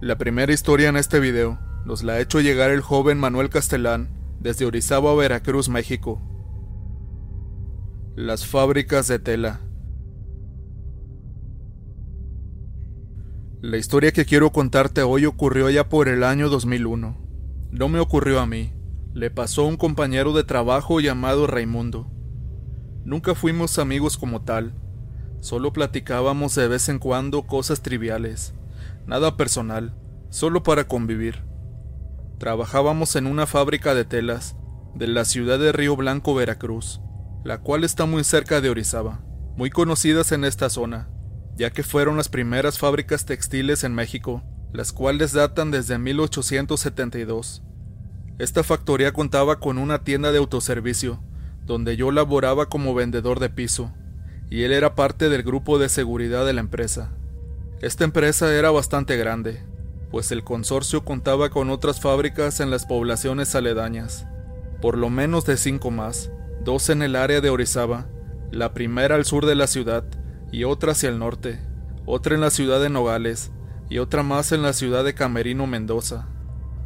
La primera historia en este video nos la ha hecho llegar el joven Manuel Castelán desde Orizaba, Veracruz, México. Las fábricas de tela. La historia que quiero contarte hoy ocurrió ya por el año 2001. No me ocurrió a mí, le pasó a un compañero de trabajo llamado Raimundo. Nunca fuimos amigos como tal, solo platicábamos de vez en cuando cosas triviales, nada personal, solo para convivir. Trabajábamos en una fábrica de telas de la ciudad de Río Blanco, Veracruz, la cual está muy cerca de Orizaba, muy conocidas en esta zona, ya que fueron las primeras fábricas textiles en México, las cuales datan desde 1872. Esta factoría contaba con una tienda de autoservicio, donde yo laboraba como vendedor de piso, y él era parte del grupo de seguridad de la empresa. Esta empresa era bastante grande, pues el consorcio contaba con otras fábricas en las poblaciones aledañas, por lo menos de cinco más, dos en el área de Orizaba, la primera al sur de la ciudad y otra hacia el norte, otra en la ciudad de Nogales y otra más en la ciudad de Camerino Mendoza.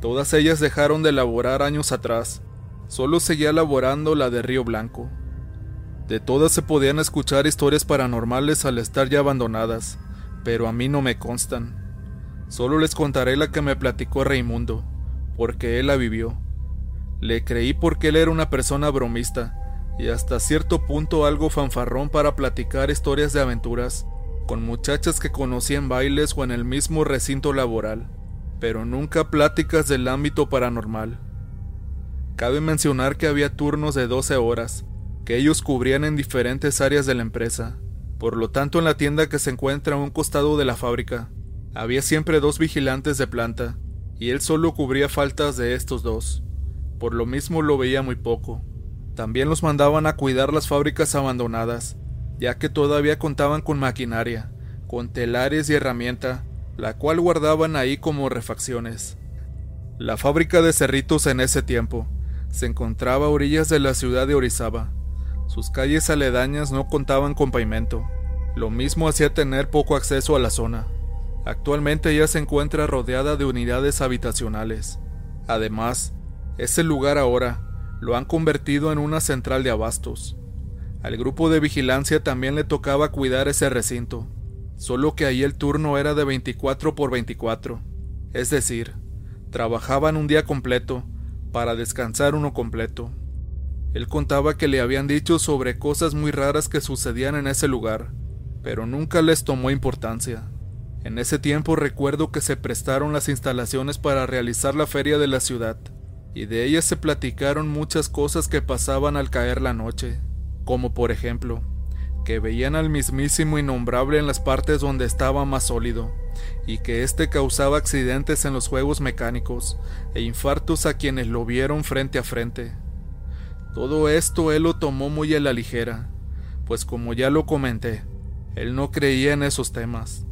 Todas ellas dejaron de laborar años atrás, solo seguía laborando la de Río Blanco. De todas se podían escuchar historias paranormales al estar ya abandonadas, pero a mí no me constan. Solo les contaré la que me platicó Raimundo, porque él la vivió. Le creí porque él era una persona bromista y hasta cierto punto algo fanfarrón para platicar historias de aventuras con muchachas que conocía en bailes o en el mismo recinto laboral, pero nunca pláticas del ámbito paranormal. Cabe mencionar que había turnos de 12 horas, que ellos cubrían en diferentes áreas de la empresa. Por lo tanto, en la tienda que se encuentra a un costado de la fábrica, había siempre dos vigilantes de planta, y él solo cubría faltas de estos dos. Por lo mismo lo veía muy poco. También los mandaban a cuidar las fábricas abandonadas, ya que todavía contaban con maquinaria, con telares y herramienta, la cual guardaban ahí como refacciones. La fábrica de cerritos en ese tiempo se encontraba a orillas de la ciudad de Orizaba. Sus calles aledañas no contaban con pavimento. Lo mismo hacía tener poco acceso a la zona. Actualmente ya se encuentra rodeada de unidades habitacionales. Además, ese lugar ahora lo han convertido en una central de abastos. Al grupo de vigilancia también le tocaba cuidar ese recinto, solo que ahí el turno era de 24 por 24, es decir, trabajaban un día completo para descansar uno completo. Él contaba que le habían dicho sobre cosas muy raras que sucedían en ese lugar, pero nunca les tomó importancia. En ese tiempo recuerdo que se prestaron las instalaciones para realizar la feria de la ciudad, y de ellas se platicaron muchas cosas que pasaban al caer la noche, como por ejemplo, que veían al mismísimo innombrable en las partes donde estaba más sólido, y que éste causaba accidentes en los juegos mecánicos e infartos a quienes lo vieron frente a frente. Todo esto él lo tomó muy a la ligera, pues como ya lo comenté, él no creía en esos temas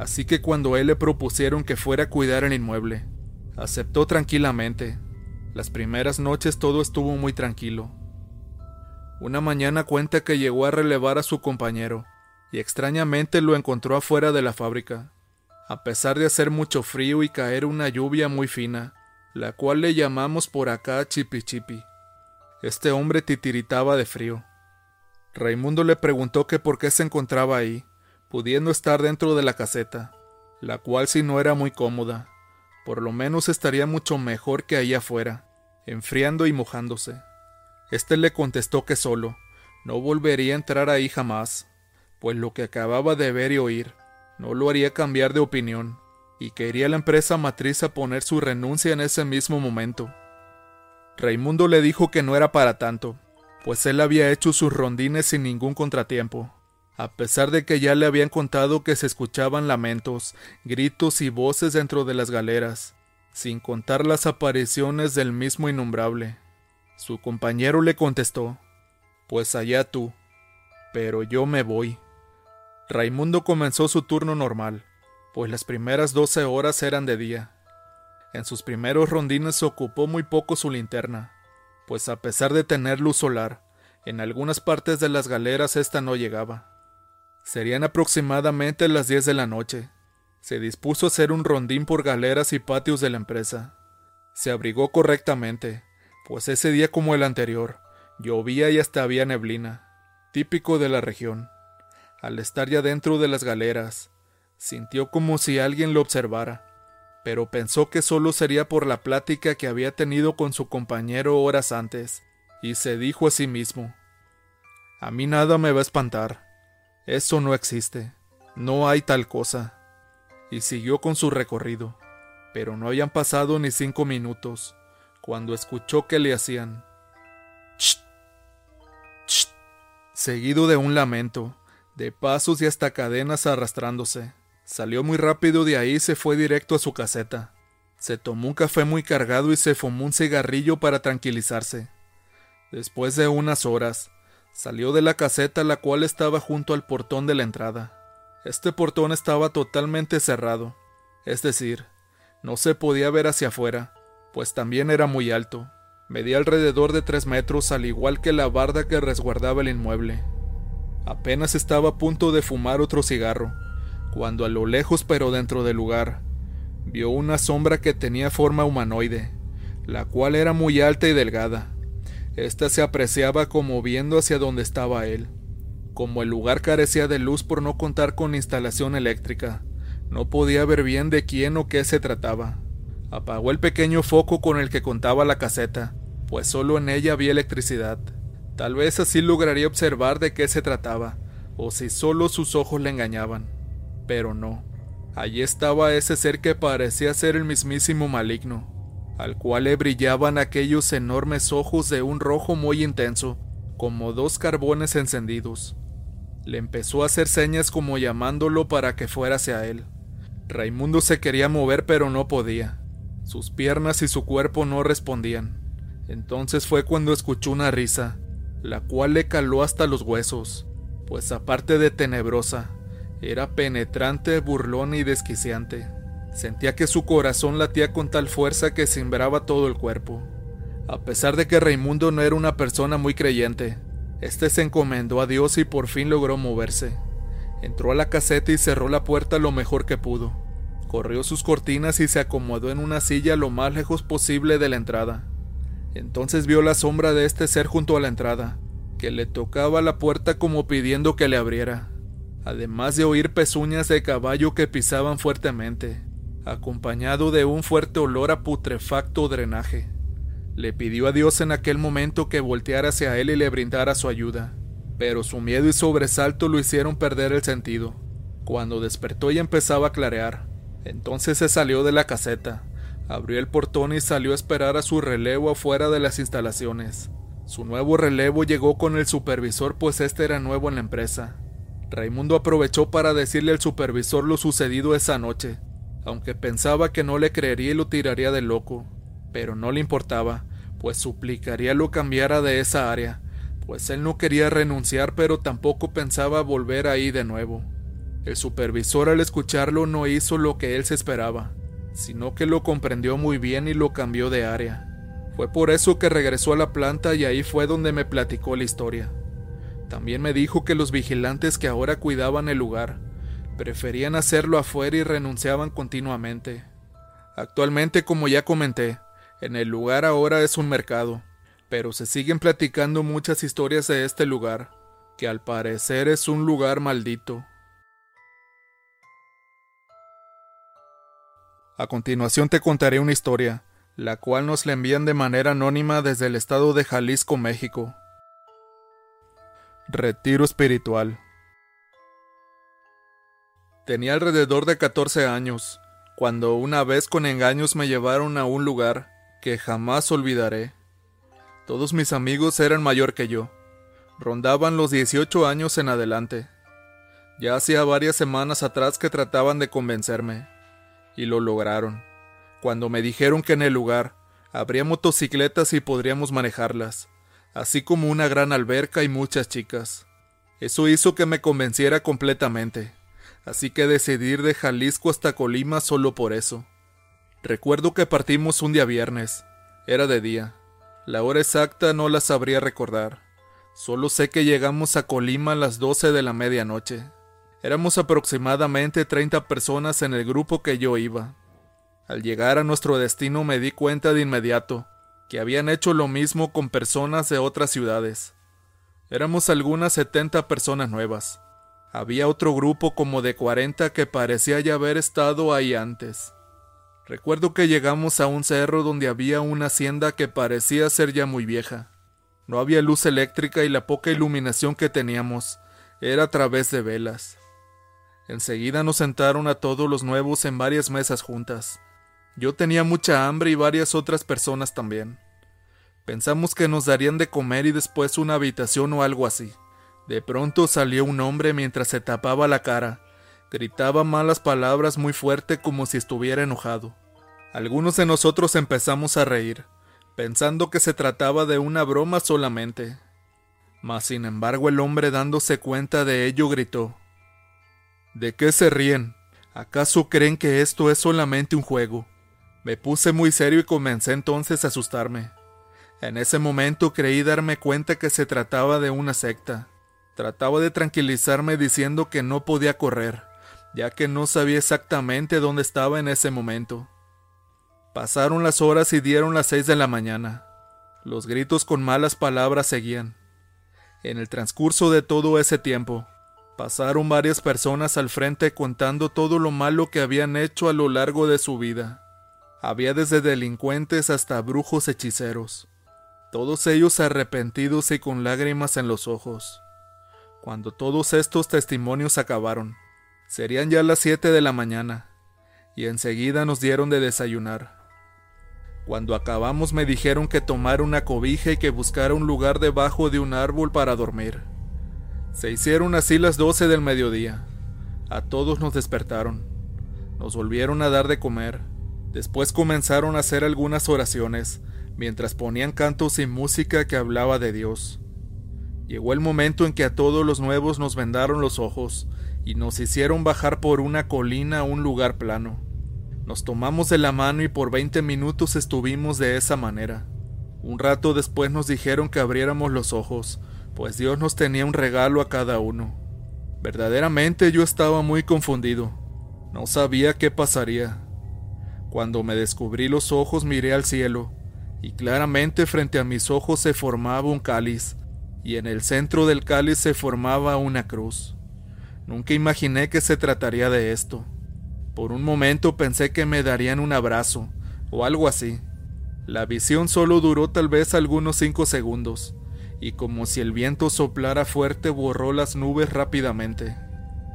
así que cuando él le propusieron que fuera a cuidar el inmueble, aceptó tranquilamente. Las primeras noches todo estuvo muy tranquilo. Una mañana cuenta que llegó a relevar a su compañero, y extrañamente lo encontró afuera de la fábrica, a pesar de hacer mucho frío y caer una lluvia muy fina, la cual le llamamos por acá chipi chipi. Este hombre titiritaba de frío. Raimundo le preguntó que por qué se encontraba ahí, pudiendo estar dentro de la caseta, la cual si no era muy cómoda, por lo menos estaría mucho mejor que ahí afuera, enfriando y mojándose. Este le contestó que solo, no volvería a entrar ahí jamás, pues lo que acababa de ver y oír no lo haría cambiar de opinión, y que iría la empresa matriz a poner su renuncia en ese mismo momento. Raimundo le dijo que no era para tanto, pues él había hecho sus rondines sin ningún contratiempo, a pesar de que ya le habían contado que se escuchaban lamentos, gritos y voces dentro de las galeras, sin contar las apariciones del mismo innombrable. Su compañero le contestó, Pues allá tú, pero yo me voy. Raimundo comenzó su turno normal, pues las primeras doce horas eran de día. En sus primeros rondines ocupó muy poco su linterna, pues a pesar de tener luz solar, en algunas partes de las galeras esta no llegaba. Serían aproximadamente las 10 de la noche, Se dispuso a hacer un rondín por galeras y patios de la empresa. Se abrigó correctamente, pues ese día como el anterior, llovía y hasta había neblina, típico de la región. Al estar ya dentro de las galeras, sintió como si alguien lo observara, pero pensó que solo sería por la plática que había tenido con su compañero horas antes, y se dijo a sí mismo, A mí nada me va a espantar, eso no existe, no hay tal cosa. Y siguió con su recorrido, pero no habían pasado ni cinco minutos, cuando escuchó que le hacían seguido de un lamento, de pasos y hasta cadenas arrastrándose. Salió muy rápido de ahí y se fue directo a su caseta. Se tomó un café muy cargado y se fumó un cigarrillo para tranquilizarse. Después de unas horas, salió de la caseta la cual estaba junto al portón de la entrada. Este portón estaba totalmente cerrado, es decir, no se podía ver hacia afuera, pues también era muy alto. Medía alrededor de tres metros al igual que la barda que resguardaba el inmueble. Apenas estaba a punto de fumar otro cigarro, cuando a lo lejos pero dentro del lugar, vio una sombra que tenía forma humanoide, la cual era muy alta y delgada. Esta se apreciaba como viendo hacia donde estaba él. Como el lugar carecía de luz por no contar con instalación eléctrica, no podía ver bien de quién o qué se trataba. Apagó el pequeño foco con el que contaba la caseta, pues solo en ella había electricidad. Tal vez así lograría observar de qué se trataba, o si solo sus ojos le engañaban pero no. Allí estaba ese ser que parecía ser el mismísimo maligno, al cual le brillaban aquellos enormes ojos de un rojo muy intenso, como dos carbones encendidos. Le empezó a hacer señas como llamándolo para que fuera hacia él. Raimundo se quería mover pero no podía. Sus piernas y su cuerpo no respondían. Entonces fue cuando escuchó una risa, la cual le caló hasta los huesos, pues aparte de tenebrosa, era penetrante, burlón y desquiciante. Sentía que su corazón latía con tal fuerza que sembraba todo el cuerpo. A pesar de que Raimundo no era una persona muy creyente, este se encomendó a Dios y por fin logró moverse. Entró a la caseta y cerró la puerta lo mejor que pudo. Corrió sus cortinas y se acomodó en una silla lo más lejos posible de la entrada. Entonces vio la sombra de este ser junto a la entrada, que le tocaba la puerta como pidiendo que le abriera además de oír pezuñas de caballo que pisaban fuertemente, acompañado de un fuerte olor a putrefacto drenaje. Le pidió a Dios en aquel momento que volteara hacia él y le brindara su ayuda, pero su miedo y sobresalto lo hicieron perder el sentido. Cuando despertó y empezaba a clarear, entonces se salió de la caseta, abrió el portón y salió a esperar a su relevo afuera de las instalaciones. Su nuevo relevo llegó con el supervisor pues este era nuevo en la empresa. Raimundo aprovechó para decirle al supervisor lo sucedido esa noche, aunque pensaba que no le creería y lo tiraría de loco, pero no le importaba, pues suplicaría lo cambiara de esa área, pues él no quería renunciar pero tampoco pensaba volver ahí de nuevo. El supervisor al escucharlo no hizo lo que él se esperaba, sino que lo comprendió muy bien y lo cambió de área. Fue por eso que regresó a la planta y ahí fue donde me platicó la historia. También me dijo que los vigilantes que ahora cuidaban el lugar preferían hacerlo afuera y renunciaban continuamente. Actualmente, como ya comenté, en el lugar ahora es un mercado, pero se siguen platicando muchas historias de este lugar, que al parecer es un lugar maldito. A continuación te contaré una historia, la cual nos la envían de manera anónima desde el estado de Jalisco, México. Retiro espiritual. Tenía alrededor de 14 años, cuando una vez con engaños me llevaron a un lugar que jamás olvidaré. Todos mis amigos eran mayor que yo, rondaban los 18 años en adelante. Ya hacía varias semanas atrás que trataban de convencerme, y lo lograron, cuando me dijeron que en el lugar habría motocicletas y podríamos manejarlas así como una gran alberca y muchas chicas. Eso hizo que me convenciera completamente, así que decidí ir de Jalisco hasta Colima solo por eso. Recuerdo que partimos un día viernes, era de día. La hora exacta no la sabría recordar. Solo sé que llegamos a Colima a las doce de la medianoche. Éramos aproximadamente 30 personas en el grupo que yo iba. Al llegar a nuestro destino me di cuenta de inmediato que habían hecho lo mismo con personas de otras ciudades. Éramos algunas 70 personas nuevas. Había otro grupo como de 40 que parecía ya haber estado ahí antes. Recuerdo que llegamos a un cerro donde había una hacienda que parecía ser ya muy vieja. No había luz eléctrica y la poca iluminación que teníamos era a través de velas. Enseguida nos sentaron a todos los nuevos en varias mesas juntas. Yo tenía mucha hambre y varias otras personas también. Pensamos que nos darían de comer y después una habitación o algo así. De pronto salió un hombre mientras se tapaba la cara. Gritaba malas palabras muy fuerte como si estuviera enojado. Algunos de nosotros empezamos a reír, pensando que se trataba de una broma solamente. Mas sin embargo el hombre dándose cuenta de ello gritó ¿De qué se ríen? ¿Acaso creen que esto es solamente un juego? Me puse muy serio y comencé entonces a asustarme. En ese momento creí darme cuenta que se trataba de una secta. Trataba de tranquilizarme diciendo que no podía correr, ya que no sabía exactamente dónde estaba en ese momento. Pasaron las horas y dieron las seis de la mañana. Los gritos con malas palabras seguían. En el transcurso de todo ese tiempo, pasaron varias personas al frente contando todo lo malo que habían hecho a lo largo de su vida. Había desde delincuentes hasta brujos hechiceros, todos ellos arrepentidos y con lágrimas en los ojos. Cuando todos estos testimonios acabaron, serían ya las siete de la mañana, y enseguida nos dieron de desayunar. Cuando acabamos me dijeron que tomara una cobija y que buscara un lugar debajo de un árbol para dormir. Se hicieron así las doce del mediodía. A todos nos despertaron. Nos volvieron a dar de comer Después comenzaron a hacer algunas oraciones, mientras ponían cantos y música que hablaba de Dios. Llegó el momento en que a todos los nuevos nos vendaron los ojos y nos hicieron bajar por una colina a un lugar plano. Nos tomamos de la mano y por veinte minutos estuvimos de esa manera. Un rato después nos dijeron que abriéramos los ojos, pues Dios nos tenía un regalo a cada uno. Verdaderamente yo estaba muy confundido. No sabía qué pasaría. Cuando me descubrí los ojos miré al cielo, y claramente frente a mis ojos se formaba un cáliz, y en el centro del cáliz se formaba una cruz. Nunca imaginé que se trataría de esto. Por un momento pensé que me darían un abrazo, o algo así. La visión solo duró tal vez algunos cinco segundos, y como si el viento soplara fuerte borró las nubes rápidamente.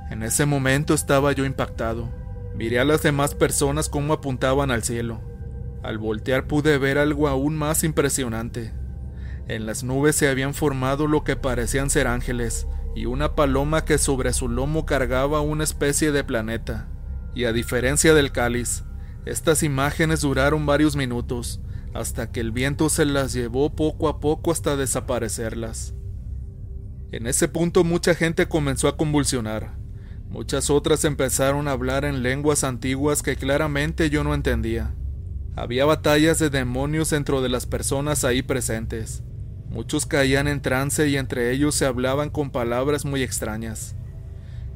En ese momento estaba yo impactado. Miré a las demás personas cómo apuntaban al cielo. Al voltear pude ver algo aún más impresionante. En las nubes se habían formado lo que parecían ser ángeles, y una paloma que sobre su lomo cargaba una especie de planeta. Y a diferencia del cáliz, estas imágenes duraron varios minutos, hasta que el viento se las llevó poco a poco hasta desaparecerlas. En ese punto mucha gente comenzó a convulsionar. Muchas otras empezaron a hablar en lenguas antiguas que claramente yo no entendía. Había batallas de demonios dentro de las personas ahí presentes. Muchos caían en trance y entre ellos se hablaban con palabras muy extrañas.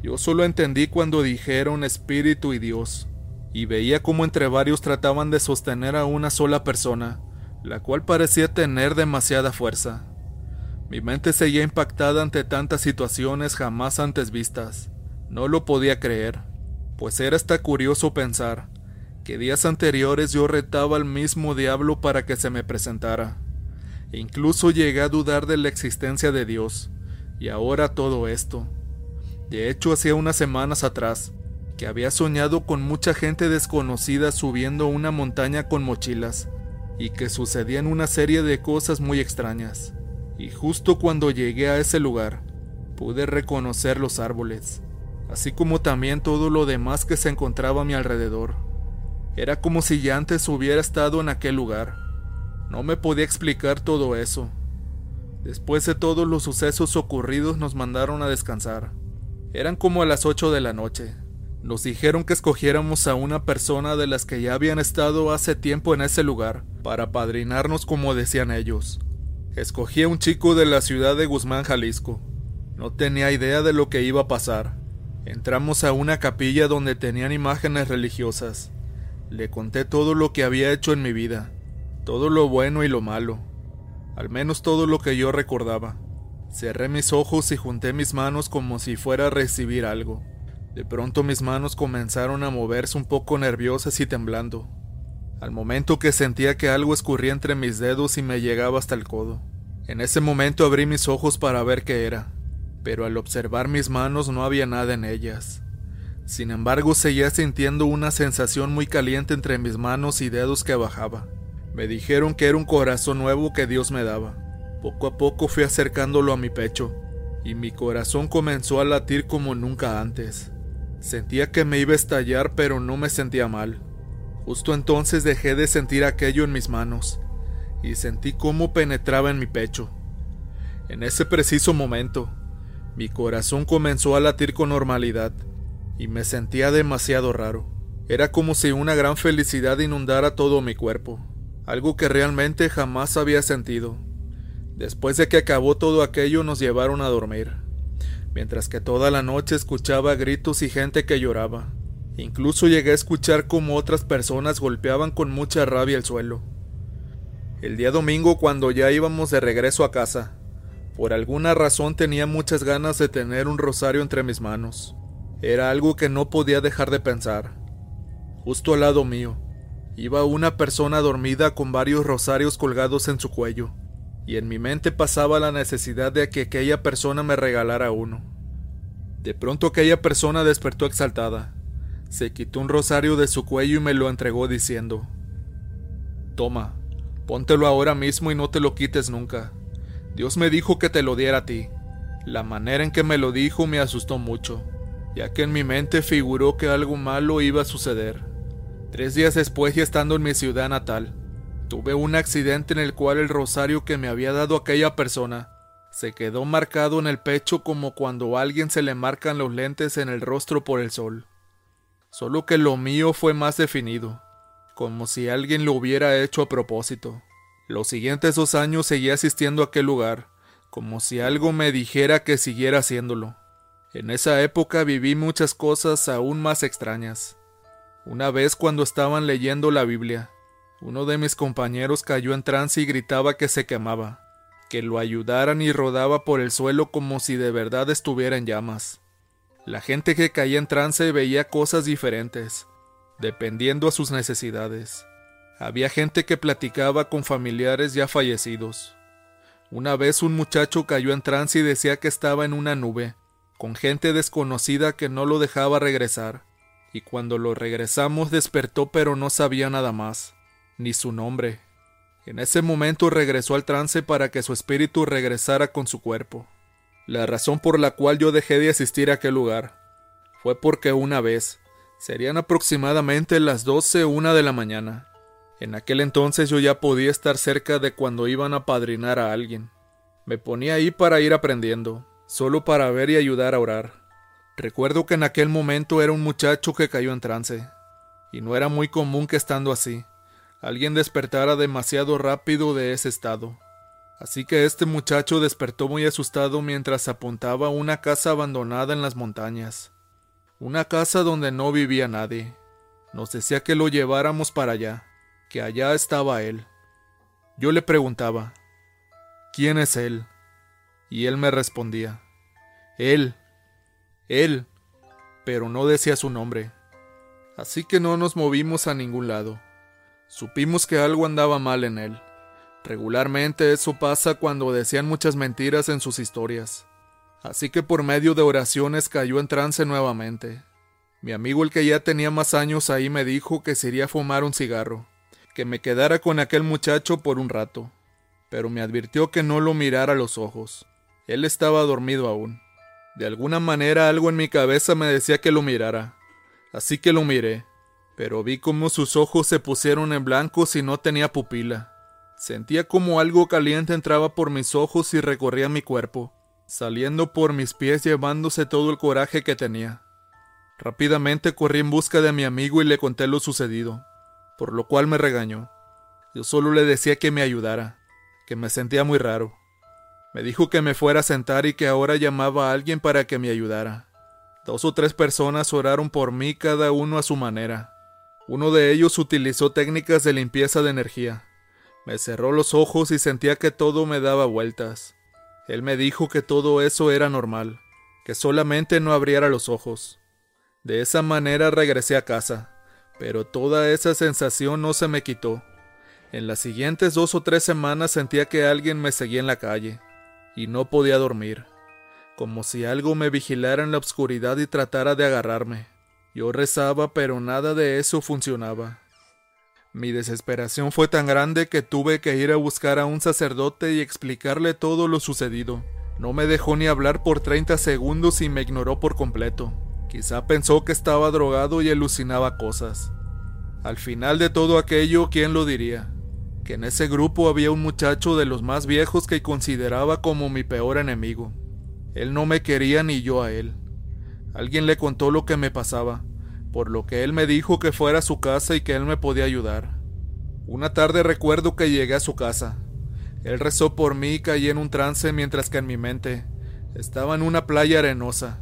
Yo solo entendí cuando dijeron espíritu y Dios, y veía cómo entre varios trataban de sostener a una sola persona, la cual parecía tener demasiada fuerza. Mi mente seguía impactada ante tantas situaciones jamás antes vistas. No lo podía creer, pues era hasta curioso pensar que días anteriores yo retaba al mismo diablo para que se me presentara. E incluso llegué a dudar de la existencia de Dios, y ahora todo esto. De hecho, hacía unas semanas atrás, que había soñado con mucha gente desconocida subiendo una montaña con mochilas, y que sucedían una serie de cosas muy extrañas. Y justo cuando llegué a ese lugar, pude reconocer los árboles así como también todo lo demás que se encontraba a mi alrededor. Era como si ya antes hubiera estado en aquel lugar. No me podía explicar todo eso. Después de todos los sucesos ocurridos nos mandaron a descansar. Eran como a las 8 de la noche. Nos dijeron que escogiéramos a una persona de las que ya habían estado hace tiempo en ese lugar, para padrinarnos como decían ellos. Escogí a un chico de la ciudad de Guzmán, Jalisco. No tenía idea de lo que iba a pasar. Entramos a una capilla donde tenían imágenes religiosas. Le conté todo lo que había hecho en mi vida, todo lo bueno y lo malo, al menos todo lo que yo recordaba. Cerré mis ojos y junté mis manos como si fuera a recibir algo. De pronto mis manos comenzaron a moverse un poco nerviosas y temblando, al momento que sentía que algo escurría entre mis dedos y me llegaba hasta el codo. En ese momento abrí mis ojos para ver qué era, pero al observar mis manos no había nada en ellas. Sin embargo, seguía sintiendo una sensación muy caliente entre mis manos y dedos que bajaba. Me dijeron que era un corazón nuevo que Dios me daba. Poco a poco fui acercándolo a mi pecho, y mi corazón comenzó a latir como nunca antes. Sentía que me iba a estallar, pero no me sentía mal. Justo entonces dejé de sentir aquello en mis manos, y sentí cómo penetraba en mi pecho. En ese preciso momento, mi corazón comenzó a latir con normalidad, y me sentía demasiado raro. Era como si una gran felicidad inundara todo mi cuerpo, algo que realmente jamás había sentido. Después de que acabó todo aquello nos llevaron a dormir, mientras que toda la noche escuchaba gritos y gente que lloraba. Incluso llegué a escuchar cómo otras personas golpeaban con mucha rabia el suelo. El día domingo cuando ya íbamos de regreso a casa, por alguna razón tenía muchas ganas de tener un rosario entre mis manos. Era algo que no podía dejar de pensar. Justo al lado mío, iba una persona dormida con varios rosarios colgados en su cuello, y en mi mente pasaba la necesidad de que aquella persona me regalara uno. De pronto aquella persona despertó exaltada. Se quitó un rosario de su cuello y me lo entregó diciendo, Toma, póntelo ahora mismo y no te lo quites nunca. Dios me dijo que te lo diera a ti. La manera en que me lo dijo me asustó mucho ya que en mi mente figuró que algo malo iba a suceder. Tres días después y estando en mi ciudad natal, tuve un accidente en el cual el rosario que me había dado aquella persona se quedó marcado en el pecho como cuando a alguien se le marcan los lentes en el rostro por el sol. Solo que lo mío fue más definido, como si alguien lo hubiera hecho a propósito. Los siguientes dos años seguí asistiendo a aquel lugar, como si algo me dijera que siguiera haciéndolo. En esa época viví muchas cosas aún más extrañas. Una vez cuando estaban leyendo la Biblia, uno de mis compañeros cayó en trance y gritaba que se quemaba, que lo ayudaran y rodaba por el suelo como si de verdad estuviera en llamas. La gente que caía en trance veía cosas diferentes, dependiendo a sus necesidades. Había gente que platicaba con familiares ya fallecidos. Una vez un muchacho cayó en trance y decía que estaba en una nube, con gente desconocida que no lo dejaba regresar, y cuando lo regresamos despertó pero no sabía nada más, ni su nombre. En ese momento regresó al trance para que su espíritu regresara con su cuerpo. La razón por la cual yo dejé de asistir a aquel lugar fue porque una vez, serían aproximadamente las doce o una de la mañana. En aquel entonces yo ya podía estar cerca de cuando iban a padrinar a alguien. Me ponía ahí para ir aprendiendo, solo para ver y ayudar a orar. Recuerdo que en aquel momento era un muchacho que cayó en trance, y no era muy común que estando así, alguien despertara demasiado rápido de ese estado. Así que este muchacho despertó muy asustado mientras apuntaba una casa abandonada en las montañas. Una casa donde no vivía nadie. Nos decía que lo lleváramos para allá, que allá estaba él. Yo le preguntaba, ¿quién es él? Y él me respondía, Él, Él, pero no decía su nombre. Así que no nos movimos a ningún lado. Supimos que algo andaba mal en él. Regularmente eso pasa cuando decían muchas mentiras en sus historias. Así que por medio de oraciones cayó en trance nuevamente. Mi amigo el que ya tenía más años ahí me dijo que se iría a fumar un cigarro, que me quedara con aquel muchacho por un rato, pero me advirtió que no lo mirara a los ojos. Él estaba dormido aún. De alguna manera algo en mi cabeza me decía que lo mirara. Así que lo miré, pero vi como sus ojos se pusieron en blanco y no tenía pupila. Sentía como algo caliente entraba por mis ojos y recorría mi cuerpo, saliendo por mis pies llevándose todo el coraje que tenía. Rápidamente corrí en busca de mi amigo y le conté lo sucedido, por lo cual me regañó. Yo solo le decía que me ayudara, que me sentía muy raro. Me dijo que me fuera a sentar y que ahora llamaba a alguien para que me ayudara. Dos o tres personas oraron por mí cada uno a su manera. Uno de ellos utilizó técnicas de limpieza de energía. Me cerró los ojos y sentía que todo me daba vueltas. Él me dijo que todo eso era normal, que solamente no abriera los ojos. De esa manera regresé a casa, pero toda esa sensación no se me quitó. En las siguientes dos o tres semanas sentía que alguien me seguía en la calle, y no podía dormir, como si algo me vigilara en la oscuridad y tratara de agarrarme. Yo rezaba, pero nada de eso funcionaba. Mi desesperación fue tan grande que tuve que ir a buscar a un sacerdote y explicarle todo lo sucedido. No me dejó ni hablar por 30 segundos y me ignoró por completo. Quizá pensó que estaba drogado y alucinaba cosas. Al final de todo aquello, ¿quién lo diría? Que en ese grupo había un muchacho de los más viejos que consideraba como mi peor enemigo. Él no me quería ni yo a él. Alguien le contó lo que me pasaba, por lo que él me dijo que fuera a su casa y que él me podía ayudar. Una tarde recuerdo que llegué a su casa. Él rezó por mí y caí en un trance mientras que en mi mente estaba en una playa arenosa,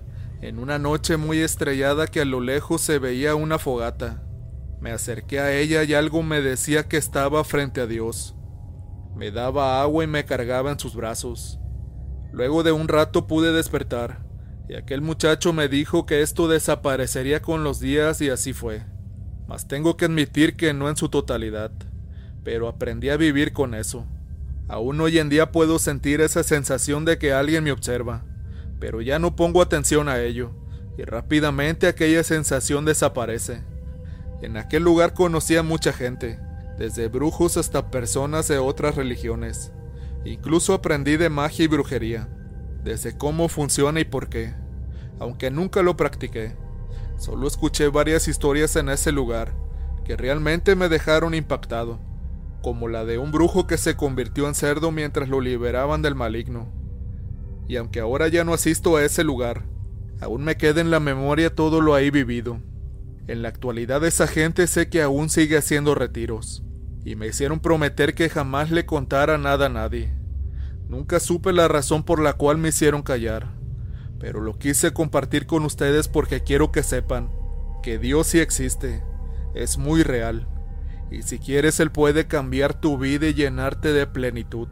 en una noche muy estrellada que a lo lejos se veía una fogata. Me acerqué a ella y algo me decía que estaba frente a Dios. Me daba agua y me cargaba en sus brazos. Luego de un rato pude despertar y aquel muchacho me dijo que esto desaparecería con los días y así fue. Mas tengo que admitir que no en su totalidad, pero aprendí a vivir con eso. Aún hoy en día puedo sentir esa sensación de que alguien me observa, pero ya no pongo atención a ello, y rápidamente aquella sensación desaparece. En aquel lugar conocí a mucha gente, desde brujos hasta personas de otras religiones. Incluso aprendí de magia y brujería desde cómo funciona y por qué, aunque nunca lo practiqué. Solo escuché varias historias en ese lugar que realmente me dejaron impactado, como la de un brujo que se convirtió en cerdo mientras lo liberaban del maligno. Y aunque ahora ya no asisto a ese lugar, aún me queda en la memoria todo lo ahí vivido. En la actualidad esa gente sé que aún sigue haciendo retiros, y me hicieron prometer que jamás le contara nada a nadie. Nunca supe la razón por la cual me hicieron callar, pero lo quise compartir con ustedes porque quiero que sepan que Dios sí existe, es muy real, y si quieres Él puede cambiar tu vida y llenarte de plenitud.